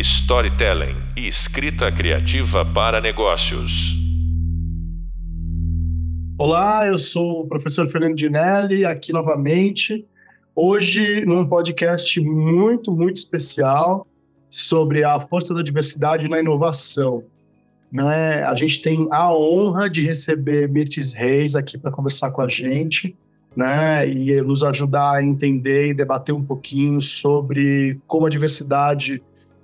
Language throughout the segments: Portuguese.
storytelling e escrita criativa para negócios. Olá, eu sou o professor Fernando Dinelli, aqui novamente. Hoje, num podcast muito, muito especial sobre a força da diversidade na inovação. Né? A gente tem a honra de receber Mirtes Reis aqui para conversar com a gente né? e nos ajudar a entender e debater um pouquinho sobre como a diversidade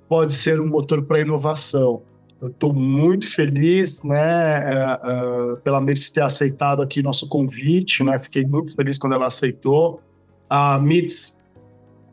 pode ser um motor para inovação. Eu estou muito feliz, né, é, é, pela Mirtz ter aceitado aqui nosso convite, né? Fiquei muito feliz quando ela aceitou. A Mirtz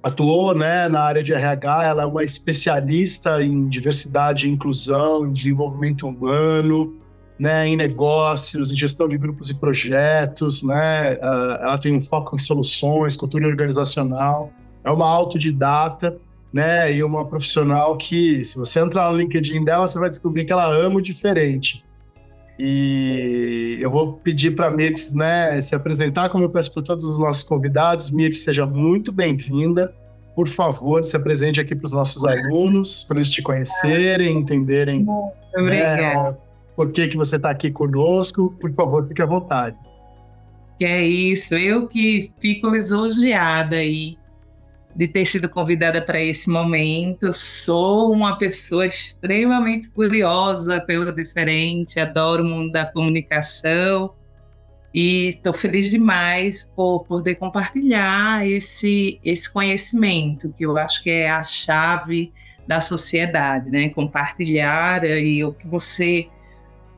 atuou, né, na área de RH, ela é uma especialista em diversidade inclusão, em desenvolvimento humano, né, em negócios, em gestão de grupos e projetos, né? Ela tem um foco em soluções, cultura organizacional. É uma autodidata né? E uma profissional que, se você entrar no LinkedIn dela, você vai descobrir que ela ama o diferente. E eu vou pedir para a Mirtz, né, se apresentar, como eu peço para todos os nossos convidados. Mirtz, seja muito bem-vinda. Por favor, se apresente aqui para os nossos alunos, para eles te conhecerem, entenderem né, por que, que você está aqui conosco. Por favor, fique à vontade. Que é isso, eu que fico lisonjeada aí de ter sido convidada para esse momento. Sou uma pessoa extremamente curiosa pelo diferente, adoro o mundo da comunicação e estou feliz demais por poder compartilhar esse, esse conhecimento, que eu acho que é a chave da sociedade, né? Compartilhar aí o que você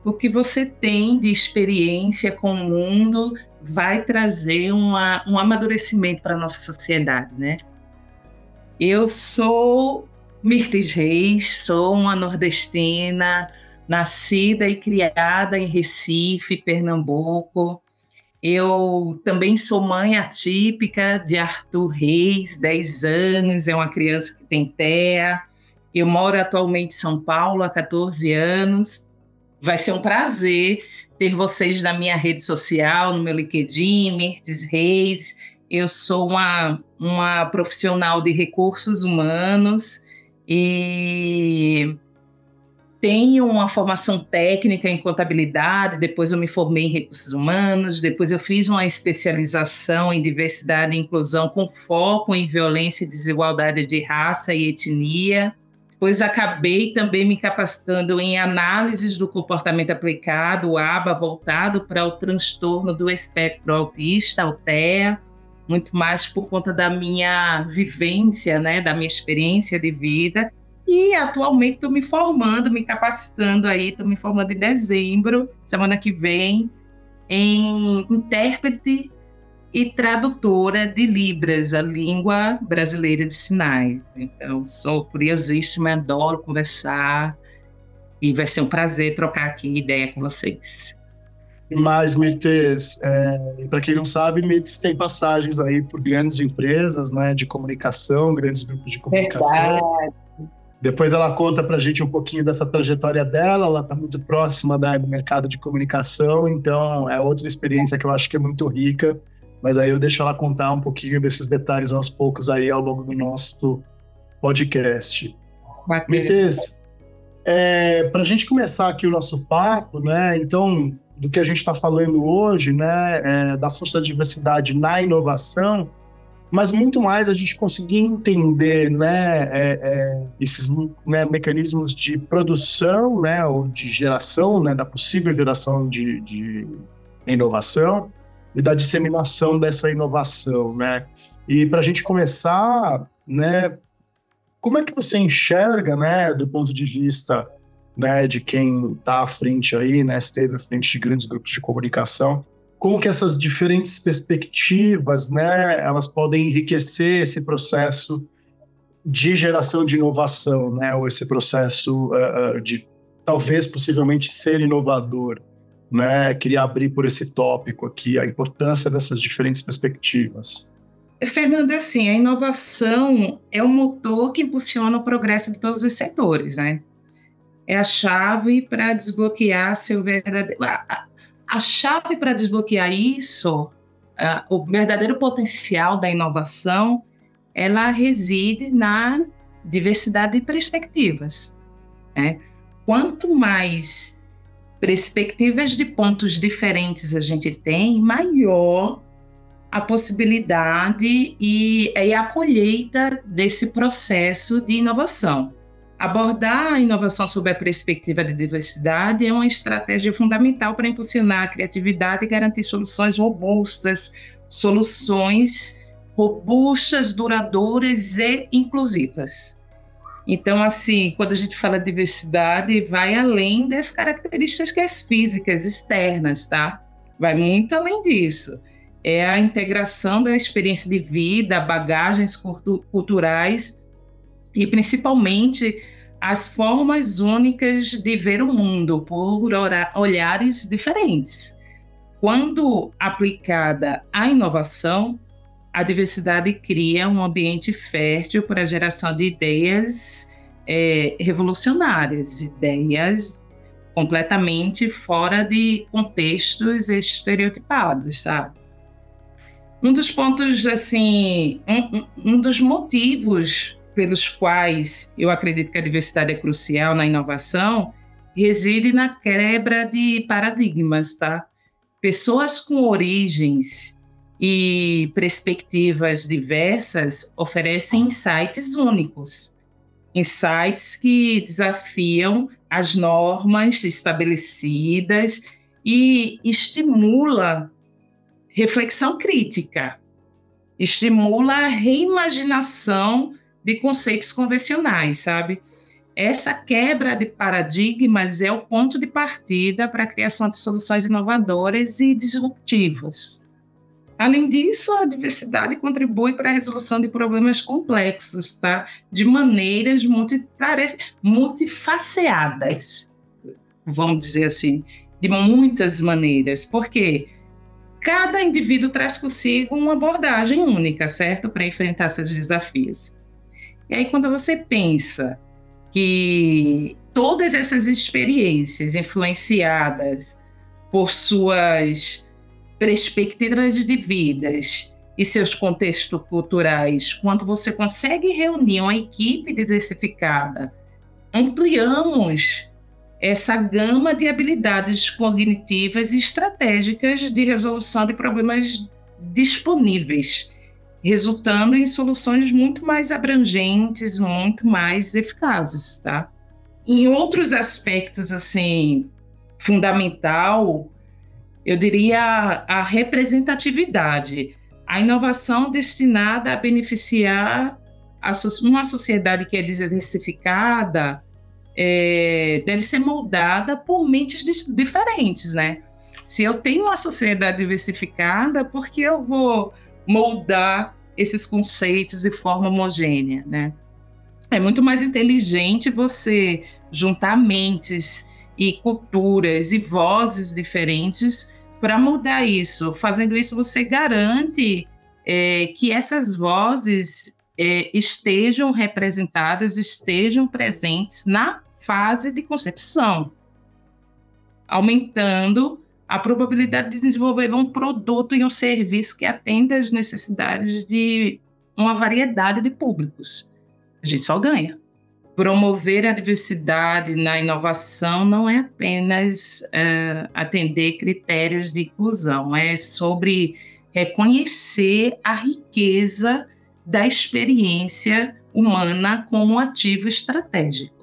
o que você tem de experiência com o mundo vai trazer uma, um amadurecimento para a nossa sociedade, né? Eu sou Mirtes Reis, sou uma nordestina, nascida e criada em Recife, Pernambuco. Eu também sou mãe atípica de Arthur Reis, 10 anos, é uma criança que tem TEA. Eu moro atualmente em São Paulo há 14 anos. Vai ser um prazer ter vocês na minha rede social, no meu LinkedIn, Mirtes Reis. Eu sou uma, uma profissional de recursos humanos e tenho uma formação técnica em contabilidade, depois eu me formei em recursos humanos, depois eu fiz uma especialização em diversidade e inclusão com foco em violência e desigualdade de raça e etnia. Depois acabei também me capacitando em análises do comportamento aplicado, ABA, voltado para o transtorno do espectro autista, o TEA muito mais por conta da minha vivência, né, da minha experiência de vida. E atualmente estou me formando, me capacitando aí, estou me formando em dezembro, semana que vem, em intérprete e tradutora de Libras, a língua brasileira de sinais. Então, sou curiosíssima, adoro conversar e vai ser um prazer trocar aqui ideia com vocês. Mas Mirtes, é, para quem não sabe, Mirtes tem passagens aí por grandes empresas, né, de comunicação, grandes grupos de comunicação. Verdade. Depois ela conta para a gente um pouquinho dessa trajetória dela. Ela está muito próxima do mercado de comunicação, então é outra experiência que eu acho que é muito rica. Mas aí eu deixo ela contar um pouquinho desses detalhes aos poucos aí ao longo do nosso podcast. Mirtes, é, para a gente começar aqui o nosso papo, né? Então do que a gente está falando hoje, né, é, da força da diversidade na inovação, mas muito mais a gente conseguir entender, né, é, é, esses né, mecanismos de produção, né, ou de geração, né, da possível geração de, de inovação e da disseminação dessa inovação, né. E para a gente começar, né, como é que você enxerga, né, do ponto de vista né, de quem está à frente aí, né, esteve à frente de grandes grupos de comunicação, como que essas diferentes perspectivas, né, elas podem enriquecer esse processo de geração de inovação, né, ou esse processo uh, de talvez possivelmente ser inovador, né, queria abrir por esse tópico aqui a importância dessas diferentes perspectivas. Fernando, assim, a inovação é o motor que impulsiona o progresso de todos os setores, né? É a chave para desbloquear seu verdadeiro. A, chave para desbloquear isso, o verdadeiro potencial da inovação, ela reside na diversidade de perspectivas. Né? Quanto mais perspectivas de pontos diferentes a gente tem, maior a possibilidade e, e a colheita desse processo de inovação. Abordar a inovação sob a perspectiva de diversidade é uma estratégia fundamental para impulsionar a criatividade e garantir soluções robustas, soluções robustas, duradouras e inclusivas. Então, assim, quando a gente fala de diversidade, vai além das características físicas externas, tá? Vai muito além disso. É a integração da experiência de vida, bagagens culturais e principalmente as formas únicas de ver o mundo por olhares diferentes. Quando aplicada à inovação, a diversidade cria um ambiente fértil para a geração de ideias é, revolucionárias, ideias completamente fora de contextos estereotipados, sabe? Um dos pontos, assim, um, um dos motivos pelos quais eu acredito que a diversidade é crucial na inovação reside na quebra de paradigmas, tá? Pessoas com origens e perspectivas diversas oferecem insights únicos, insights que desafiam as normas estabelecidas e estimula reflexão crítica, estimula a reimaginação de conceitos convencionais, sabe? Essa quebra de paradigmas é o ponto de partida para a criação de soluções inovadoras e disruptivas. Além disso, a diversidade contribui para a resolução de problemas complexos, tá? De maneiras multifaceadas, vamos dizer assim, de muitas maneiras. Por quê? Cada indivíduo traz consigo uma abordagem única, certo? Para enfrentar seus desafios. E aí, quando você pensa que todas essas experiências influenciadas por suas perspectivas de vidas e seus contextos culturais, quando você consegue reunir uma equipe diversificada, ampliamos essa gama de habilidades cognitivas e estratégicas de resolução de problemas disponíveis, resultando em soluções muito mais abrangentes, muito mais eficazes, tá? Em outros aspectos, assim, fundamental, eu diria a, representatividade, a inovação destinada a beneficiar a, uma sociedade que é diversificada, é, deve ser moldada por mentes diferentes, né? Se eu tenho uma sociedade diversificada, por que eu vou moldar esses conceitos de forma homogênea, né? É muito mais inteligente você juntar mentes e culturas e vozes diferentes para mudar isso. Fazendo isso, você garante é, que essas vozes é, estejam representadas, estejam presentes na fase de concepção, aumentando a probabilidade de desenvolver um produto e um serviço que atenda às necessidades de uma variedade de públicos. A gente só ganha. Promover a diversidade na inovação não é apenas uh, atender critérios de inclusão, é sobre reconhecer a riqueza da experiência humana como ativo estratégico.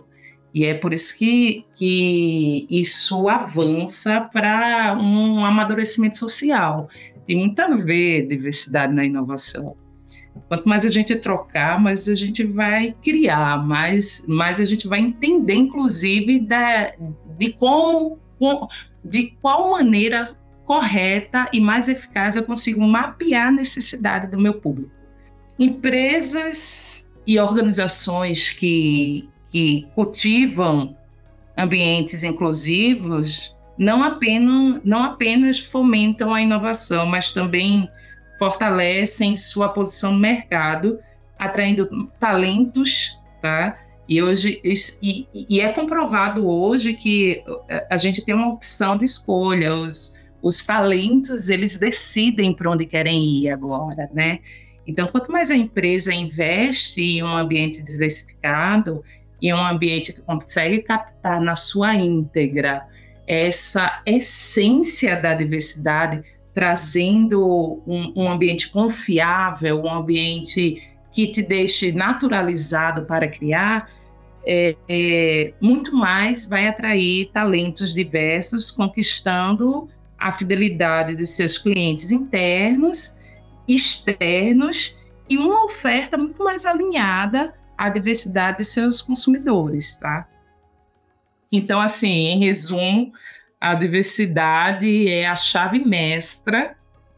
E é por isso que, que isso avança para um amadurecimento social. Tem muito a ver diversidade na inovação. Quanto mais a gente trocar, mais a gente vai criar, mais, mais a gente vai entender, inclusive, da, de como, de qual maneira correta e mais eficaz eu consigo mapear a necessidade do meu público. Empresas e organizações que, que cultivam ambientes inclusivos não apenas, não apenas fomentam a inovação, mas também fortalecem sua posição no mercado, atraindo talentos, tá? E hoje e, e é comprovado hoje que a gente tem uma opção de escolha. Os, os talentos eles decidem para onde querem ir agora, né? Então, quanto mais a empresa investe em um ambiente diversificado, em um ambiente que consegue captar na sua íntegra essa essência da diversidade, trazendo um, um ambiente confiável, um ambiente que te deixe naturalizado para criar, é, é, muito mais vai atrair talentos diversos, conquistando a fidelidade dos seus clientes internos, externos e uma oferta muito mais alinhada à diversidade de seus consumidores, tá? Então, assim, em resumo, a diversidade é a chave mestra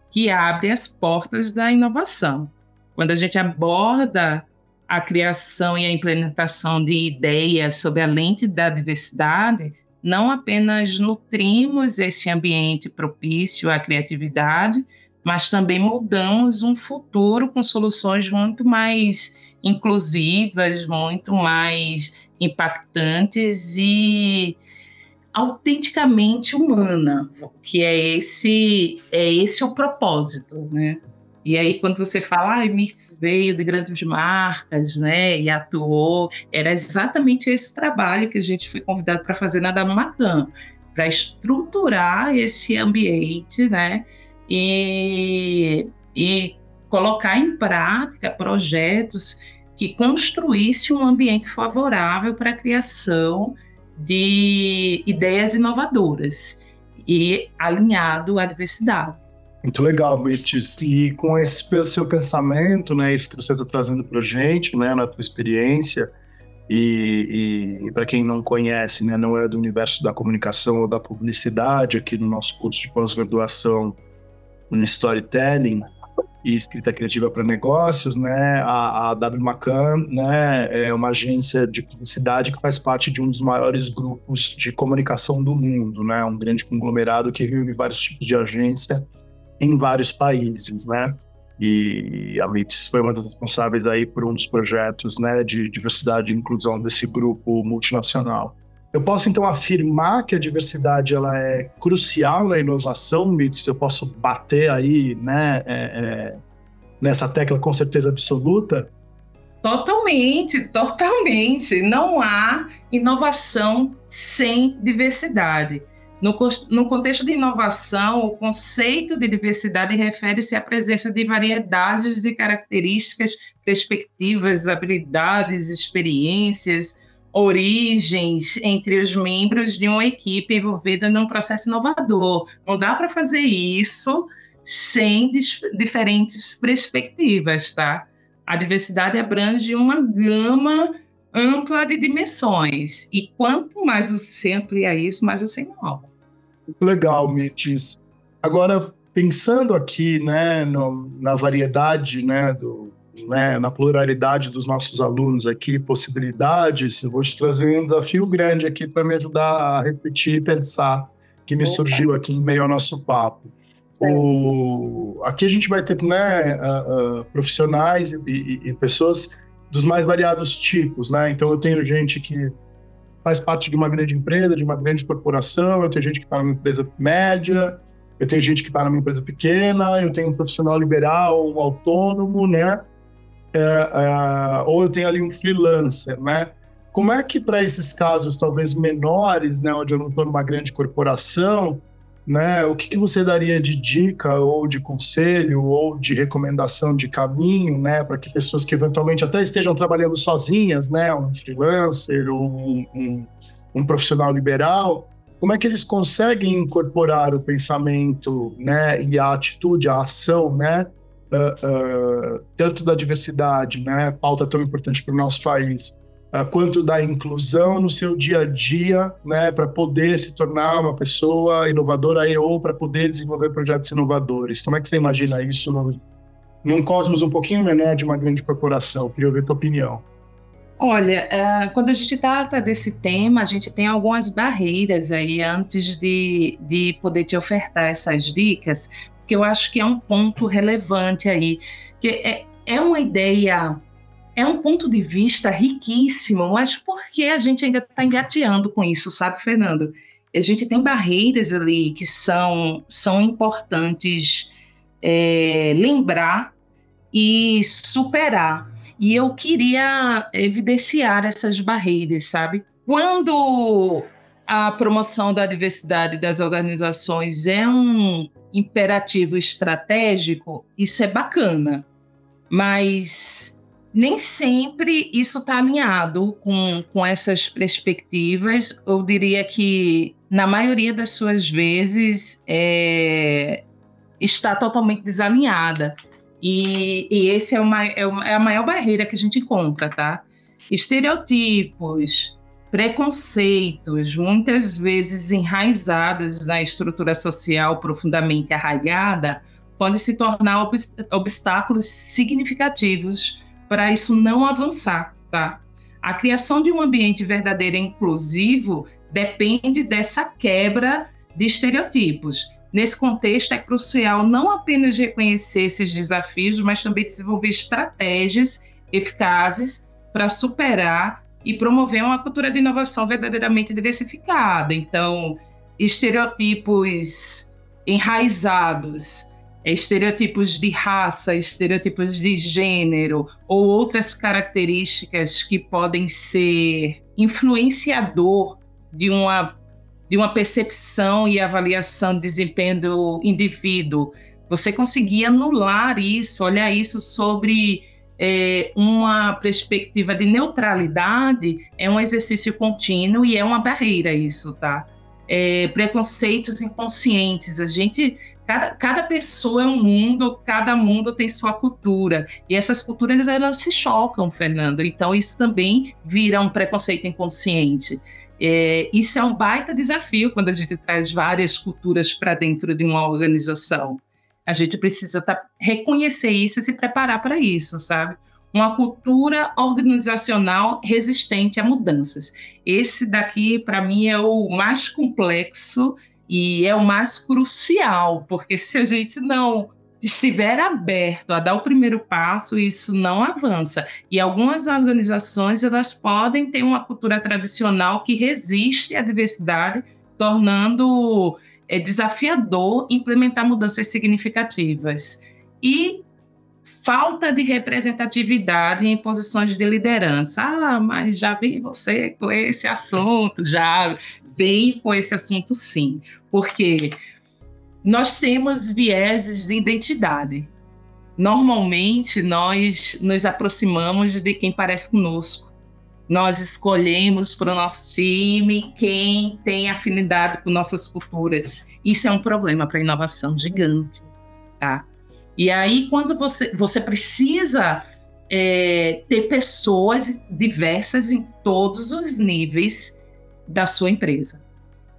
que abre as portas da inovação. Quando a gente aborda a criação e a implementação de ideias sob a lente da diversidade, não apenas nutrimos esse ambiente propício à criatividade, mas também moldamos um futuro com soluções muito mais inclusivas, muito mais impactantes e autenticamente humana, que é esse é esse o propósito, né? E aí, quando você fala, ah, Mix veio de grandes marcas, né, e atuou, era exatamente esse trabalho que a gente foi convidado para fazer na Damacan, para estruturar esse ambiente, né, e, e colocar em prática projetos que construísse um ambiente favorável para a criação de ideias inovadoras e alinhado à diversidade. Muito legal, Beatriz. E com esse seu pensamento, né, isso que você está trazendo para a gente, né, na tua experiência, e, e para quem não conhece, né, não é do universo da comunicação ou da publicidade, aqui no nosso curso de pós-graduação em Storytelling e Escrita Criativa para Negócios, né, a, a W Macan, né, é uma agência de publicidade que faz parte de um dos maiores grupos de comunicação do mundo, né, um grande conglomerado que reúne vários tipos de agência em vários países, né? E a MITS foi uma das responsáveis aí por um dos projetos, né, de diversidade e inclusão desse grupo multinacional. Eu posso então afirmar que a diversidade ela é crucial na inovação, MITS. Eu posso bater aí, né, é, é, nessa tecla com certeza absoluta. Totalmente, totalmente. Não há inovação sem diversidade. No, no, contexto de inovação, o conceito de diversidade refere-se à presença de variedades de características, perspectivas, habilidades, experiências, origens entre os membros de uma equipe envolvida num processo inovador. Não dá para fazer isso sem diferentes perspectivas, tá? A diversidade abrange uma gama ampla de dimensões. E quanto mais você amplia isso, mais você inova. Legal, Mitis. Agora, pensando aqui né, no, na variedade, né, do, né, na pluralidade dos nossos alunos aqui, possibilidades, eu vou te trazer um desafio grande aqui para me ajudar a repetir e pensar, que me Opa. surgiu aqui em meio ao nosso papo. O, aqui a gente vai ter né, uh, uh, profissionais e, e, e pessoas dos mais variados tipos, né? Então eu tenho gente que faz parte de uma grande empresa, de uma grande corporação, eu tenho gente que está numa empresa média, eu tenho gente que está numa empresa pequena, eu tenho um profissional liberal, um autônomo, né? É, é, ou eu tenho ali um freelancer, né? Como é que para esses casos talvez menores, né, onde eu não estou numa grande corporação, né? O que, que, você daria de dica ou de conselho ou de recomendação de caminho, né, para que pessoas que eventualmente até estejam trabalhando sozinhas, né, um freelancer um, um, um profissional liberal, como é que eles conseguem incorporar o pensamento, né, e a atitude, a ação, né, uh, uh, tanto da diversidade, né, pauta tão importante para o nosso país, uh, quanto da inclusão no seu dia a dia, né, para poder se tornar uma pessoa inovadora ou para poder desenvolver projetos inovadores. Como é que você imagina isso no, num cosmos um pouquinho menor de uma grande corporação? Queria ouvir a tua opinião. Olha, uh, quando a gente trata desse tema, a gente tem algumas barreiras aí antes de, de poder te ofertar essas dicas, que eu acho que é um ponto relevante aí, que é, é uma ideia é um ponto de vista riquíssimo, mas por que a gente ainda está engateando com isso, sabe, Fernando? A gente tem barreiras ali que são, são importantes é, lembrar e superar. E eu queria evidenciar essas barreiras, sabe? Quando a promoção da diversidade das organizações é um imperativo estratégico, isso é bacana, mas nem sempre isso está alinhado com, com essas perspectivas. Eu diria que, na maioria das suas vezes, é, está totalmente desalinhada. E, e esse é, uma, é, uma, é a maior barreira que a gente encontra, tá? Estereotipos, preconceitos, muitas vezes enraizados na estrutura social profundamente arraigada, podem se tornar obstáculos significativos para isso não avançar, tá? A criação de um ambiente verdadeiro e inclusivo depende dessa quebra de estereotipos. Nesse contexto, é crucial não apenas reconhecer esses desafios, mas também desenvolver estratégias eficazes para superar e promover uma cultura de inovação verdadeiramente diversificada. Então, estereotipos enraizados, estereotipos de raça, estereotipos de gênero ou outras características que podem ser influenciador de uma de uma percepção e avaliação de desempenho do indivíduo. Você conseguir anular isso, olhar isso sobre é, uma perspectiva de neutralidade é um exercício contínuo e é uma barreira isso, tá? É, preconceitos inconscientes. A gente, cada, cada pessoa é um mundo, cada mundo tem sua cultura e essas culturas elas se chocam, Fernando. Então isso também vira um preconceito inconsciente. É, isso é um baita desafio quando a gente traz várias culturas para dentro de uma organização. A gente precisa tá, reconhecer isso e se preparar para isso, sabe? Uma cultura organizacional resistente a mudanças. Esse daqui, para mim, é o mais complexo e é o mais crucial, porque se a gente não estiver aberto a dar o primeiro passo, isso não avança. E algumas organizações elas podem ter uma cultura tradicional que resiste à diversidade, tornando é desafiador implementar mudanças significativas. E falta de representatividade em posições de liderança. Ah, mas já vi você com esse assunto, já vem com esse assunto sim. Porque nós temos vieses de identidade. Normalmente nós nos aproximamos de quem parece conosco nós escolhemos para o nosso time quem tem afinidade com nossas culturas. Isso é um problema para a inovação gigante, tá? E aí, quando você, você precisa é, ter pessoas diversas em todos os níveis da sua empresa.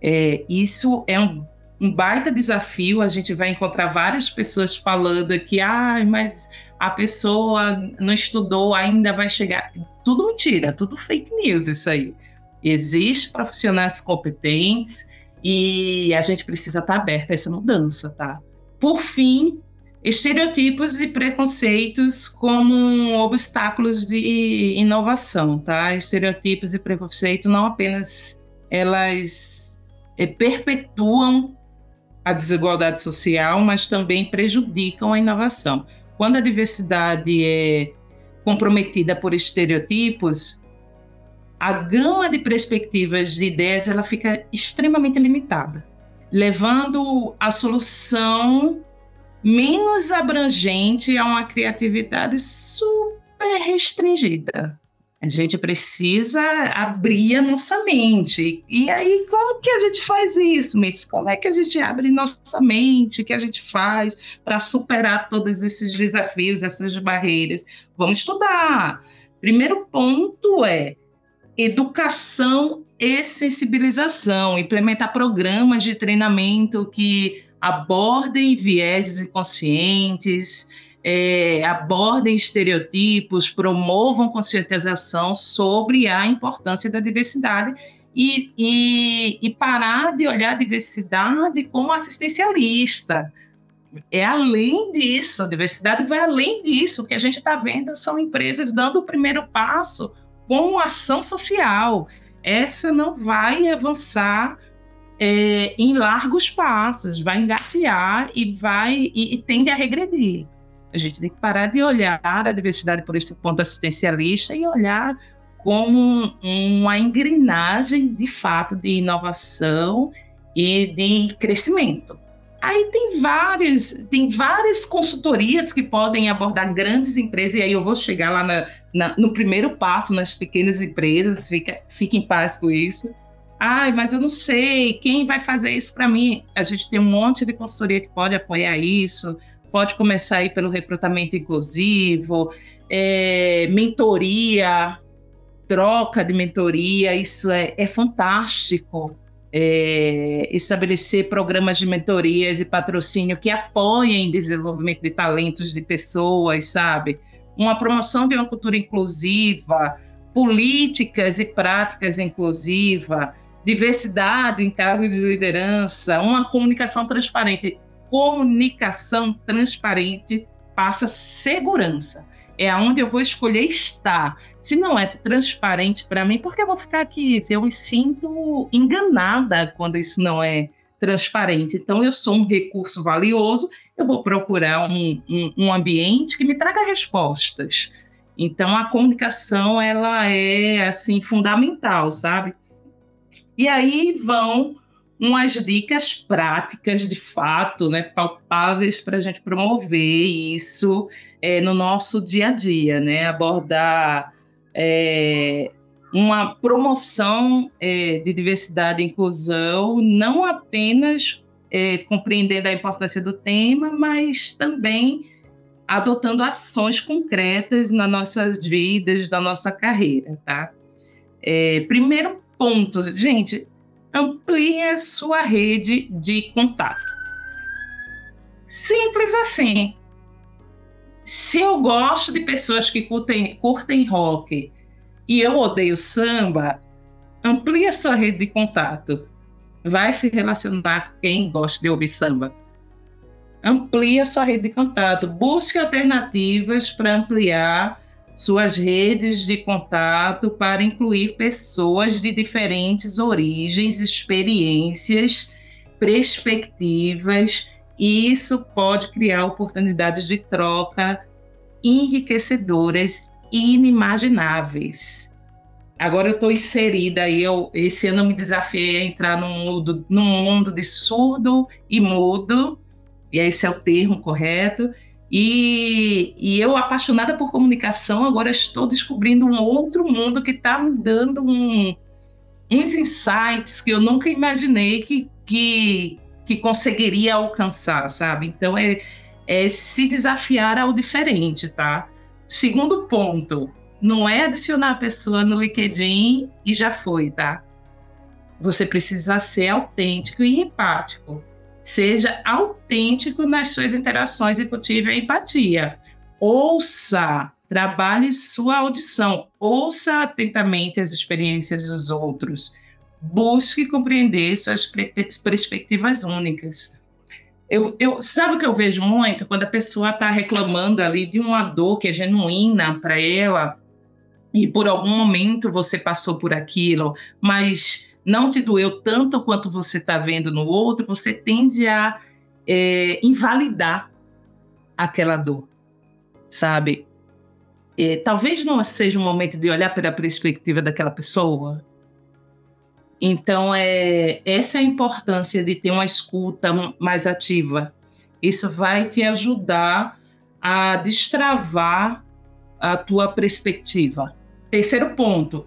É, isso é um, um, baita desafio. A gente vai encontrar várias pessoas falando que, ah, mas a pessoa não estudou, ainda vai chegar tudo mentira, tudo fake news isso aí. Existem profissionais competentes e a gente precisa estar aberto a essa mudança, tá? Por fim, estereotipos e preconceitos como obstáculos de inovação, tá? Estereotipos e preconceito não apenas elas é, perpetuam a desigualdade social, mas também prejudicam a inovação. Quando a diversidade é comprometida por estereotipos, a gama de perspectivas de ideias ela fica extremamente limitada, levando a solução menos abrangente a uma criatividade super restringida. A gente precisa abrir a nossa mente. E aí, como que a gente faz isso, Miss? Como é que a gente abre nossa mente? O que a gente faz para superar todos esses desafios, essas barreiras? Vamos estudar. Primeiro ponto é educação e sensibilização, implementar programas de treinamento que abordem vieses inconscientes, é, abordem estereotipos, promovam conscientização sobre a importância da diversidade e, e, e parar de olhar a diversidade como assistencialista. É além disso, a diversidade vai além disso. O que a gente está vendo são empresas dando o primeiro passo com ação social. Essa não vai avançar é, em largos passos, vai engatear e vai e, e tende a regredir. A gente tem que parar de olhar a diversidade por esse ponto assistencialista e olhar como uma engrenagem de fato de inovação e de crescimento. Aí tem várias, tem várias consultorias que podem abordar grandes empresas, e aí eu vou chegar lá na, na, no primeiro passo, nas pequenas empresas, fica, fica em paz com isso. Ai, mas eu não sei, quem vai fazer isso para mim? A gente tem um monte de consultoria que pode apoiar isso, pode começar aí pelo recrutamento inclusivo, é, mentoria, troca de mentoria, isso é, é fantástico é, estabelecer programas de mentorias e patrocínio que apoiem desenvolvimento de talentos de pessoas, sabe? Uma promoção de uma cultura inclusiva, políticas e práticas inclusiva, diversidade em cargos de liderança, uma comunicação transparente. Comunicação transparente passa segurança é aonde eu vou escolher estar. Se não é transparente para mim, por que eu vou ficar aqui? Eu me sinto enganada quando isso não é transparente. Então, eu sou um recurso valioso, eu vou procurar um, um, um ambiente que me traga respostas. Então, a comunicação, ela é, assim, fundamental, sabe? E aí vão umas dicas práticas, de fato, né, palpáveis para a gente promover isso é, no nosso dia a dia, né? Abordar é, uma promoção é, de diversidade e inclusão, não apenas é, compreendendo a importância do tema, mas também adotando ações concretas nas nossas vidas, na nossa carreira, tá? É, primeiro ponto, gente, amplie a sua rede de contato. Simples assim. Se eu gosto de pessoas que curtem, curtem rock e eu odeio samba, amplie a sua rede de contato. Vai se relacionar com quem gosta de ouvir samba. Amplie a sua rede de contato. Busque alternativas para ampliar suas redes de contato para incluir pessoas de diferentes origens, experiências, perspectivas, e isso pode criar oportunidades de troca enriquecedoras e inimagináveis. Agora eu estou inserida e eu esse ano me desafiei a entrar num mundo, num mundo de surdo e mudo, e esse é o termo correto, e, e, eu, apaixonada por comunicação, agora estou descobrindo um outro mundo que está me dando um, uns insights que eu nunca imaginei que, que, que conseguiria alcançar, sabe? Então, é, é se desafiar ao diferente, tá? Segundo ponto, não é adicionar a pessoa no LinkedIn e já foi, tá? Você precisa ser autêntico e empático. Seja autêntico nas suas interações e cultive a empatia. Ouça, trabalhe sua audição, ouça atentamente as experiências dos outros. Busque compreender suas perspectivas únicas. Eu, eu, sabe o que eu vejo muito? Quando a pessoa está reclamando ali de uma dor que é genuína para ela, e por algum momento você passou por aquilo, mas não te doeu tanto quanto você está vendo no outro, você tende a é, invalidar aquela dor, sabe? É, talvez não seja um momento de olhar pela perspectiva daquela pessoa. Então, é, essa é a importância de ter uma escuta mais ativa. Isso vai te ajudar a destravar a tua perspectiva. Terceiro ponto,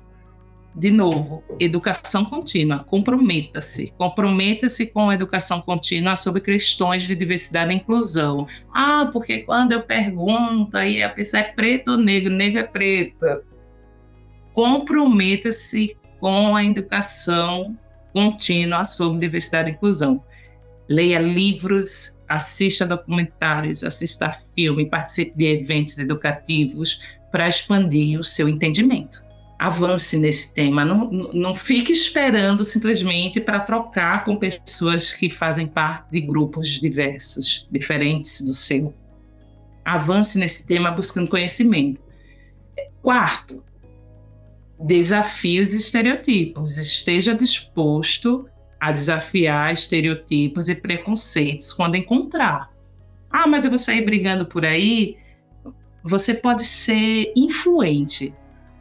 de novo, educação contínua. Comprometa-se. Comprometa-se com a educação contínua sobre questões de diversidade e inclusão. Ah, porque quando eu pergunto, aí a pessoa é preto ou negro, negro é preta. Comprometa-se com a educação contínua sobre diversidade e inclusão. Leia livros, assista documentários, assista filme, participe de eventos educativos para expandir o seu entendimento avance nesse tema. Não, não fique esperando simplesmente para trocar com pessoas que fazem parte de grupos diversos, diferentes do seu. Avance nesse tema buscando conhecimento. Quarto, desafios e estereotipos. Esteja disposto a desafiar estereotipos e preconceitos quando encontrar. Ah, mas eu vou sair brigando por aí. Você pode ser influente.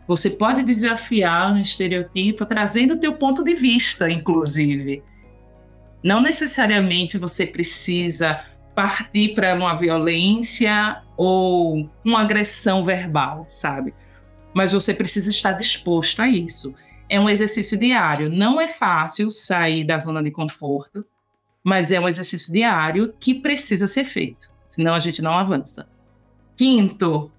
Você pode desafiar um estereotipo trazendo o teu ponto de vista, inclusive. Não necessariamente você precisa partir para uma violência ou uma agressão verbal, sabe? Mas você precisa estar disposto a isso. É um exercício diário. Não é fácil sair da zona de conforto, mas é um exercício diário que precisa ser feito, senão a gente não avança. Quinto,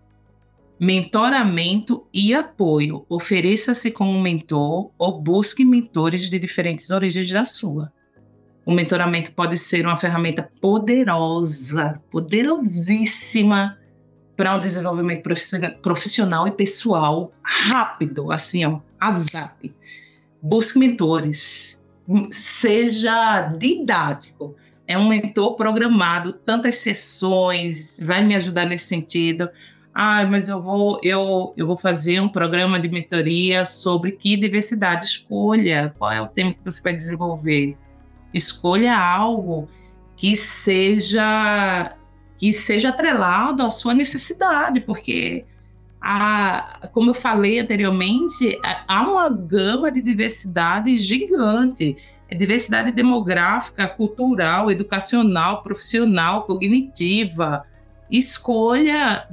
mentoramento e apoio. Ofereça-se como mentor ou busque mentores de diferentes origens da sua. O mentoramento pode ser uma ferramenta poderosa, poderosíssima para um desenvolvimento profissional e pessoal rápido, assim, ó, azap. Busque mentores, seja didático. É um mentor programado, tantas sessões, vai me ajudar nesse sentido. Ah, mas eu vou, eu, eu vou fazer um programa de mentoria sobre que diversidade escolha. Qual é o tema que você vai desenvolver? Escolha algo que seja que seja atrelado à sua necessidade, porque a, como eu falei anteriormente, há uma gama de diversidade gigante. É diversidade demográfica, cultural, educacional, profissional, cognitiva. Escolha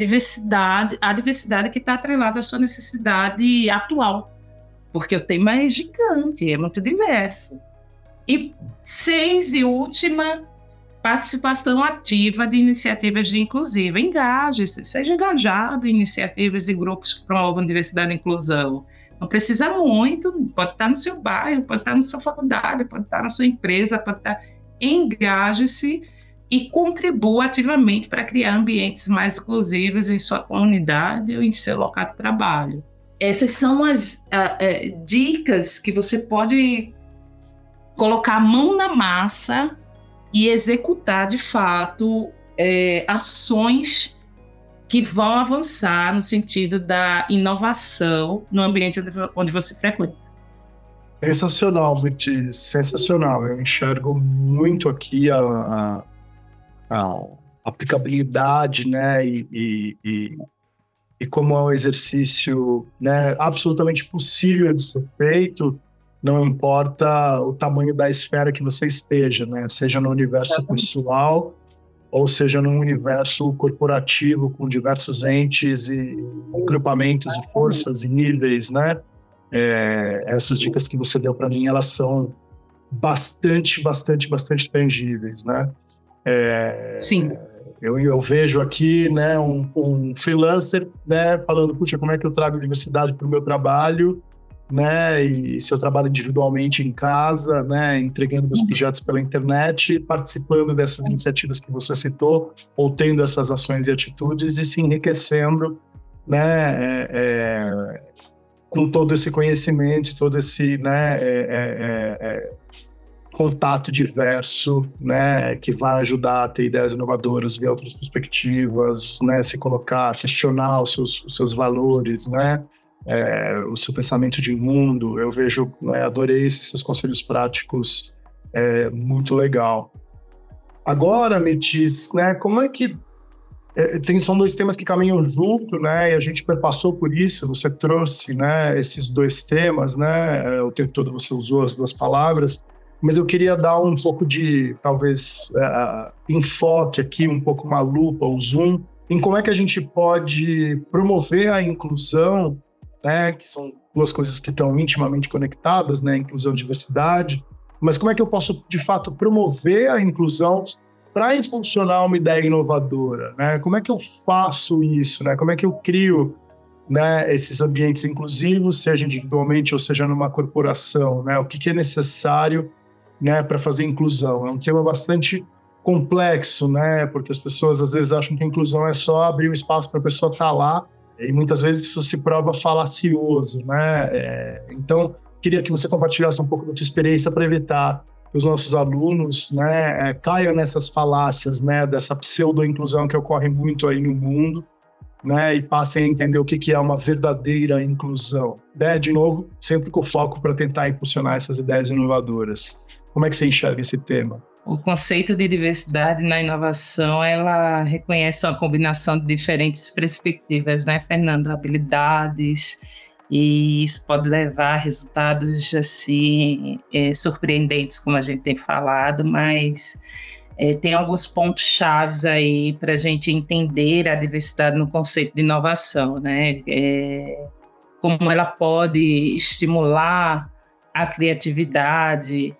diversidade, a diversidade que está atrelada à sua necessidade atual. Porque o tema é gigante, é muito diverso. E seis e última, participação ativa de iniciativas de inclusiva. Engaje-se, seja engajado em iniciativas e grupos que promovam diversidade e inclusão. Não precisa muito, pode estar no seu bairro, pode estar na sua faculdade, pode estar na sua empresa, pode estar. Engaje-se e contribua ativamente para criar ambientes mais inclusivos em sua comunidade ou em seu local de trabalho. Essas são as uh, dicas que você pode colocar a mão na massa e executar de fato é, ações que vão avançar no sentido da inovação no ambiente onde você frequenta. Sensacional, Beatriz, sensacional. Eu enxergo muito aqui a, a, a aplicabilidade, né, e, e, e, e, como é um exercício, né, absolutamente possível de ser feito não importa o tamanho da esfera que você esteja, né? Seja no universo pessoal ou seja num universo corporativo com diversos entes e agrupamentos e forças e níveis, né? É, essas dicas que você deu para mim, elas são bastante, bastante, bastante tangíveis, né? É, Sim. Eu, eu, vejo aqui, né, um, um freelancer, né, falando, puxa, como é que eu trago diversidade para o meu trabalho? né? E se eu trabalho individualmente em casa, né? Entregando meus projetos pela internet, participando dessas iniciativas que você citou, ou tendo essas ações e atitudes e se enriquecendo, né? É, é, com todo esse conhecimento, todo esse, né? É, é, é, contato diverso, né, que vai ajudar a ter ideias inovadoras, ver outras perspectivas, né, se colocar, questionar os seus, os seus valores, né, é, o seu pensamento de mundo. Eu vejo, né, adorei esses seus conselhos práticos, é muito legal. Agora, me diz, né, como é que é, tem, são dois temas que caminham junto, né? E a gente perpassou por isso. Você trouxe, né, esses dois temas, né? É, o tempo todo você usou as duas palavras, mas eu queria dar um pouco de, talvez, uh, enfoque aqui, um pouco uma lupa, um zoom, em como é que a gente pode promover a inclusão né, que são duas coisas que estão intimamente conectadas, né, inclusão e diversidade, mas como é que eu posso, de fato, promover a inclusão para impulsionar uma ideia inovadora, né? Como é que eu faço isso, né? Como é que eu crio, né, esses ambientes inclusivos, seja individualmente ou seja numa corporação, né? O que, que é necessário, né, para fazer inclusão? É um tema bastante complexo, né? Porque as pessoas às vezes acham que a inclusão é só abrir um espaço para a pessoa estar tá lá e muitas vezes isso se prova falacioso, né? É, então, queria que você compartilhasse um pouco da sua experiência para evitar que os nossos alunos né, é, caiam nessas falácias, né, dessa pseudo-inclusão que ocorre muito aí no mundo, né, e passem a entender o que, que é uma verdadeira inclusão. Né? De novo, sempre com foco para tentar impulsionar essas ideias inovadoras. Como é que você enxerga esse tema? o conceito de diversidade na inovação, ela reconhece uma combinação de diferentes perspectivas, né, Fernando? Habilidades, e isso pode levar a resultados, assim, é, surpreendentes, como a gente tem falado, mas é, tem alguns pontos chaves aí para a gente entender a diversidade no conceito de inovação, né? É, como ela pode estimular a criatividade,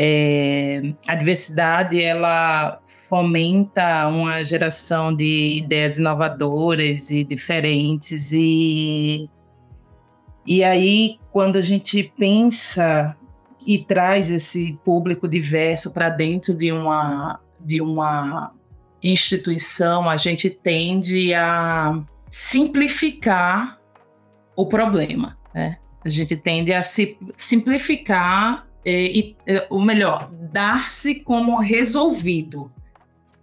é, a diversidade ela fomenta uma geração de ideias inovadoras e diferentes e e aí quando a gente pensa e traz esse público diverso para dentro de uma de uma instituição a gente tende a simplificar o problema né? a gente tende a se simplificar e, e, ou melhor, dar-se como resolvido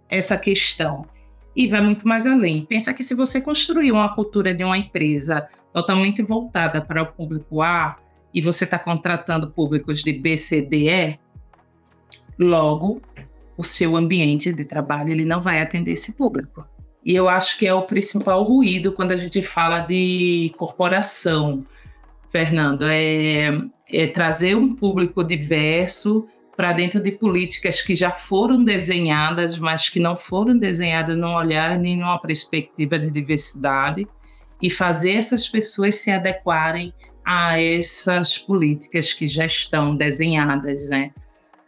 essa questão. E vai muito mais além. Pensa que se você construir uma cultura de uma empresa totalmente voltada para o público A e você está contratando públicos de B, C, D, E, logo o seu ambiente de trabalho ele não vai atender esse público. E eu acho que é o principal ruído quando a gente fala de corporação, Fernando, é, é trazer um público diverso para dentro de políticas que já foram desenhadas, mas que não foram desenhadas num olhar nem numa perspectiva de diversidade, e fazer essas pessoas se adequarem a essas políticas que já estão desenhadas, né?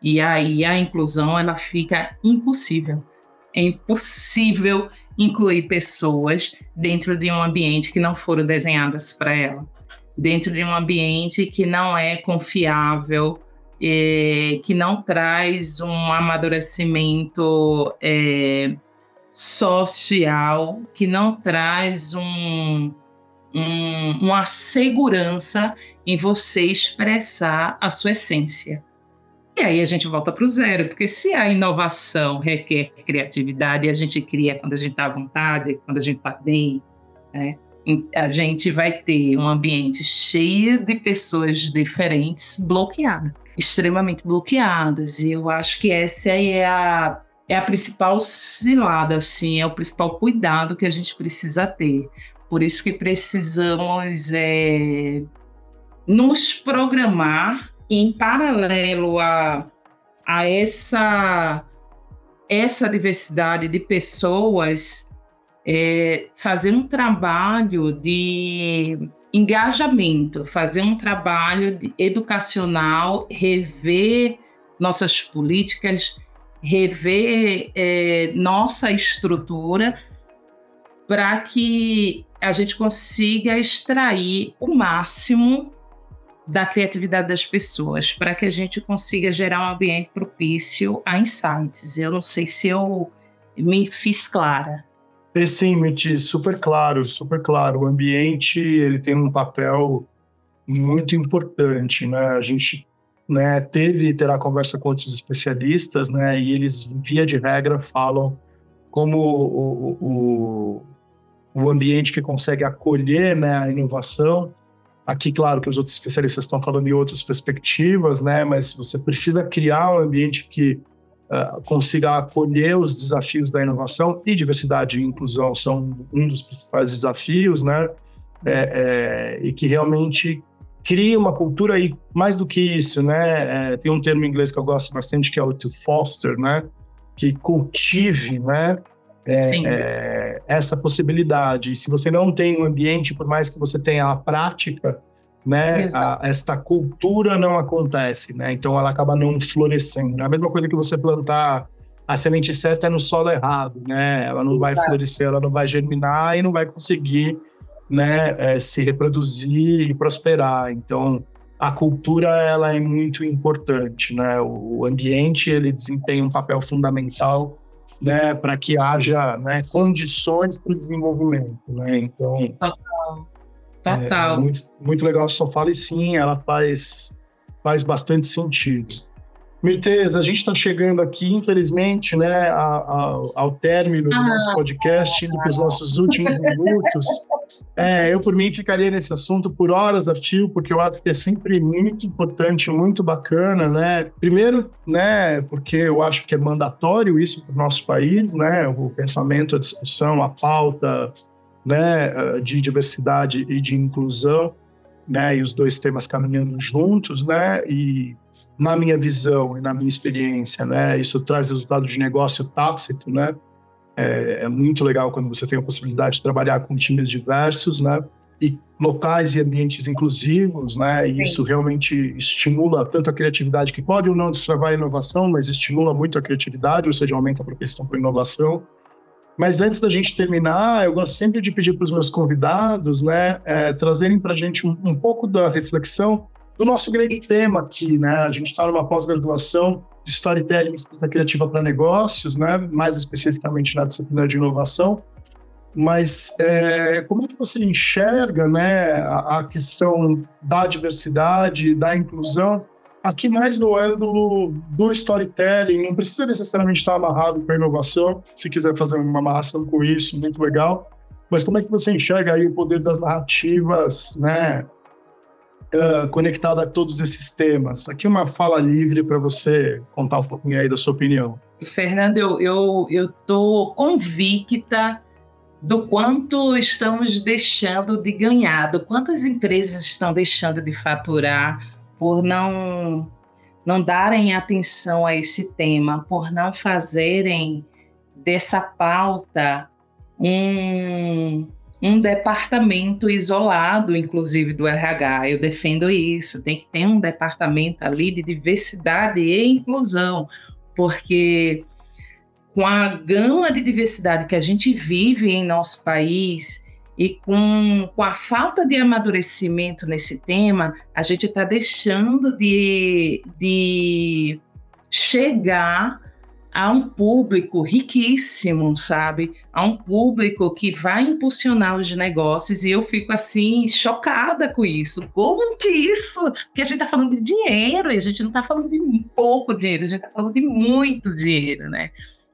E aí a inclusão ela fica impossível. É impossível incluir pessoas dentro de um ambiente que não foram desenhadas para ela dentro de um ambiente que não é confiável, é, que não traz um amadurecimento é, social, que não traz um, um, uma segurança em você expressar a sua essência. E aí a gente volta para o zero, porque se a inovação requer criatividade, a gente cria quando a gente está à vontade, quando a gente está bem, né? A gente vai ter um ambiente cheio de pessoas diferentes bloqueadas, extremamente bloqueadas. E eu acho que essa é a, é a principal cilada, assim, é o principal cuidado que a gente precisa ter. Por isso que precisamos é, nos programar em paralelo a, a essa, essa diversidade de pessoas é, fazer um trabalho de engajamento, fazer um trabalho educacional, rever nossas políticas, rever é, nossa estrutura para que a gente consiga extrair o máximo da criatividade das pessoas, para que a gente consiga gerar um ambiente propício a insights. Eu não sei se eu me fiz clara. E sim, Miti, super claro, super claro. O ambiente ele tem um papel muito importante, né? A gente né, teve terá conversa com outros especialistas, né? E eles via de regra falam como o, o, o ambiente que consegue acolher né, a inovação. Aqui, claro que os outros especialistas estão falando em outras perspectivas, né? Mas você precisa criar um ambiente que uh, consiga acolher os desafios da inovação e diversidade e inclusão são um dos principais desafios, né? É, é, e que realmente crie uma cultura e mais do que isso, né? É, tem um termo em inglês que eu gosto bastante que é o to foster, né? Que cultive, né? É, é, essa possibilidade. E se você não tem um ambiente, por mais que você tenha a prática, né? A, esta cultura não acontece, né? Então ela acaba não florescendo. É a mesma coisa que você plantar a semente certa é no solo errado, né? Ela não vai florescer, ela não vai germinar e não vai conseguir, né, é, se reproduzir e prosperar. Então a cultura ela é muito importante, né? O ambiente ele desempenha um papel fundamental, né, para que haja, né, condições para o desenvolvimento, né? Então Total. É, é muito, muito legal só fala e sim, ela faz, faz bastante sentido. Mirtez, a gente está chegando aqui, infelizmente, né, a, a, ao término do ah, nosso podcast, indo para os nossos últimos minutos. É, eu por mim ficaria nesse assunto por horas a fio, porque eu acho que é sempre muito importante, muito bacana, né? Primeiro, né, porque eu acho que é mandatório isso para o nosso país, né? O pensamento, a discussão, a pauta, né, de diversidade e de inclusão, né? E os dois temas caminhando juntos, né? E na minha visão e na minha experiência, né, isso traz resultado de negócio tácito, né? É, é, muito legal quando você tem a possibilidade de trabalhar com times diversos, né? E locais e ambientes inclusivos, né? E Sim. isso realmente estimula tanto a criatividade, que pode ou não destravar a inovação, mas estimula muito a criatividade, ou seja, aumenta a propensão para inovação. Mas antes da gente terminar, eu gosto sempre de pedir para os meus convidados, né, é, trazerem para a gente um, um pouco da reflexão do nosso grande tema aqui, né? A gente está numa pós-graduação de storytelling e escrita criativa para negócios, né? mais especificamente na disciplina de inovação. Mas é, como é que você enxerga né, a, a, questão da diversidade, da inclusão, aqui mais no ângulo do storytelling? Não precisa necessariamente estar amarrado com a inovação, se quiser fazer uma amarração com isso, muito legal. Mas como é que você enxerga aí o poder das narrativas, né, uh, conectada a todos esses temas. Aqui uma fala livre para você contar um pouquinho aí da sua opinião. Fernando, eu eu eu tô convicta do quanto estamos deixando de ganhar, do quanto as empresas estão deixando de faturar por não não darem atenção a esse tema, por não fazerem dessa pauta um, um departamento isolado, inclusive do RH. Eu defendo isso. Tem que ter um departamento ali de diversidade e inclusão, porque com a gama de diversidade que a gente vive em nosso país e com, com a falta de amadurecimento nesse tema, a gente está deixando de, de chegar a um público riquíssimo, sabe? A um público que vai impulsionar os negócios e eu fico assim chocada com isso. Como que isso? Porque a gente está falando de dinheiro e a gente não está falando de pouco dinheiro, a gente está falando de muito dinheiro, né?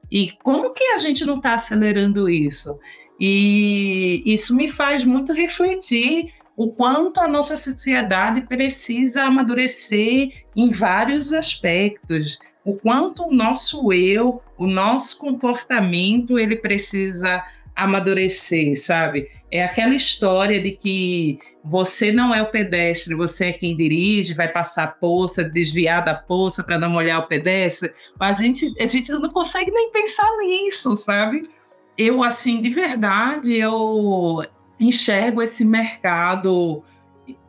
E como que a gente não está acelerando isso? E isso me faz muito refletir o quanto a nossa sociedade precisa amadurecer em vários aspectos o quanto o nosso eu, o nosso comportamento, ele precisa amadurecer, sabe? É aquela história de que você não é o pedestre, você é quem dirige, vai passar a poça, desviar da poça para não molhar o pedestre. A gente, a gente não consegue nem pensar nisso, sabe? Eu, assim, de verdade, eu enxergo esse mercado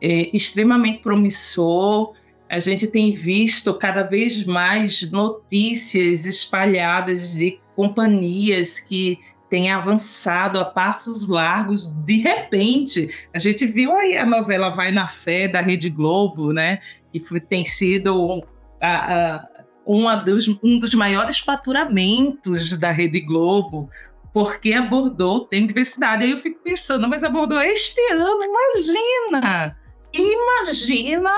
é, extremamente promissor, a gente tem visto cada vez mais notícias espalhadas de companhias que têm avançado a passos largos de repente. A gente viu aí a novela Vai na Fé da Rede Globo, né? Que foi, tem sido a, a, dos, um dos maiores faturamentos da Rede Globo, porque abordou tem diversidade. Aí eu fico pensando, mas abordou este ano, imagina! Imagina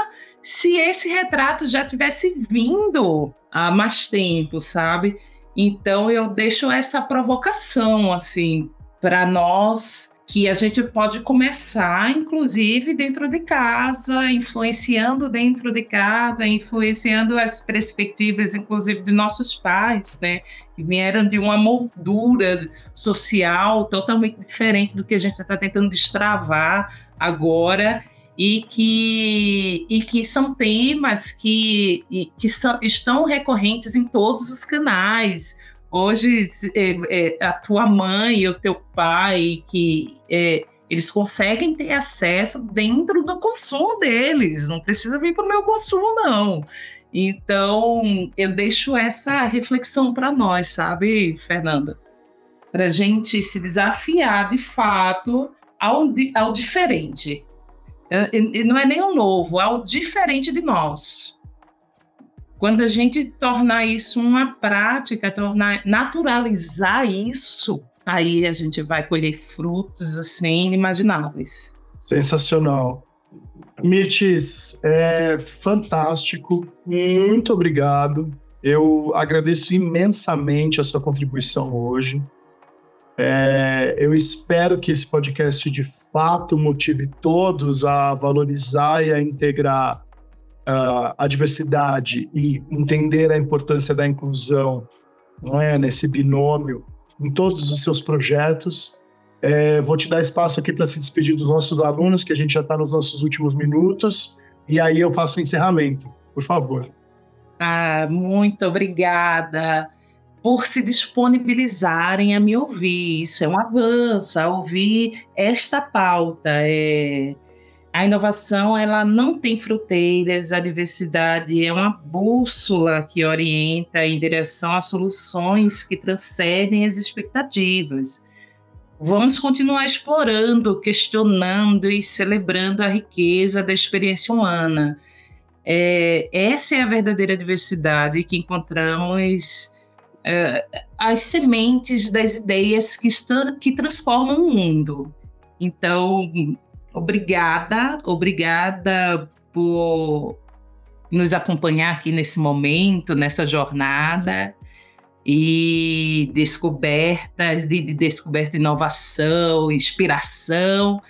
se esse retrato já tivesse vindo há mais tempo, sabe? Então eu deixo essa provocação assim para nós que a gente pode começar, inclusive dentro de casa, influenciando dentro de casa, influenciando as perspectivas, inclusive de nossos pais, né, que vieram de uma moldura social totalmente diferente do que a gente está tentando destravar agora e que, e que são temas que, que são, estão recorrentes em todos os canais. Hoje, é, é, a tua mãe e o teu pai, que é, eles conseguem ter acesso dentro do consumo deles, não precisa vir para o meu consumo, não. Então, eu deixo essa reflexão para nós, sabe, Fernanda? Para a gente se desafiar de fato ao, ao diferente não é nem o novo, é o diferente de nós. Quando a gente tornar isso uma prática, tornar, naturalizar isso, aí a gente vai colher frutos assim inimagináveis. Sensacional. Mirtes, é fantástico. Muito obrigado. Eu agradeço imensamente a sua contribuição hoje. É, eu espero que esse podcast de fato motive todos a valorizar e a integrar uh, a diversidade e entender a importância da inclusão, não é, nesse binômio em todos os seus projetos. É, vou te dar espaço aqui para se despedir dos nossos alunos, que a gente já está nos nossos últimos minutos, e aí eu faço o encerramento, por favor. Ah, muito obrigada por se disponibilizarem a me ouvir. Isso é um avanço, a ouvir esta pauta. É... A inovação ela não tem fronteiras, a diversidade é uma bússola que orienta em direção a soluções que transcendem as expectativas. Vamos continuar explorando, questionando e celebrando a riqueza da experiência humana. É, essa é a verdadeira diversidade que encontramos é, as sementes das ideias que, estão, que transformam o mundo. Então, obrigada, obrigada por nos acompanhar aqui nesse momento, nessa jornada e descobertas, de, de descoberta, inovação, inspiração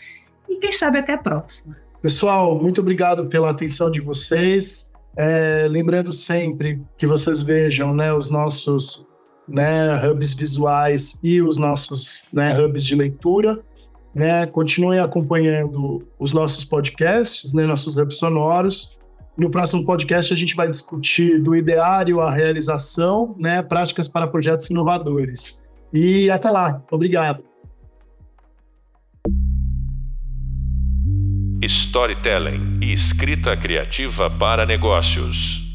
e quem sabe até a próxima. Pessoal, muito obrigado pela atenção de vocês. É, lembrando sempre que vocês vejam né, os nossos né, hubs visuais e os nossos né, hubs de leitura. Né, continuem acompanhando os nossos podcasts, né, nossos hubs sonoros. No próximo podcast a gente vai discutir do ideário à realização, né, práticas para projetos inovadores. E até lá. Obrigado. Storytelling e escrita criativa para negócios.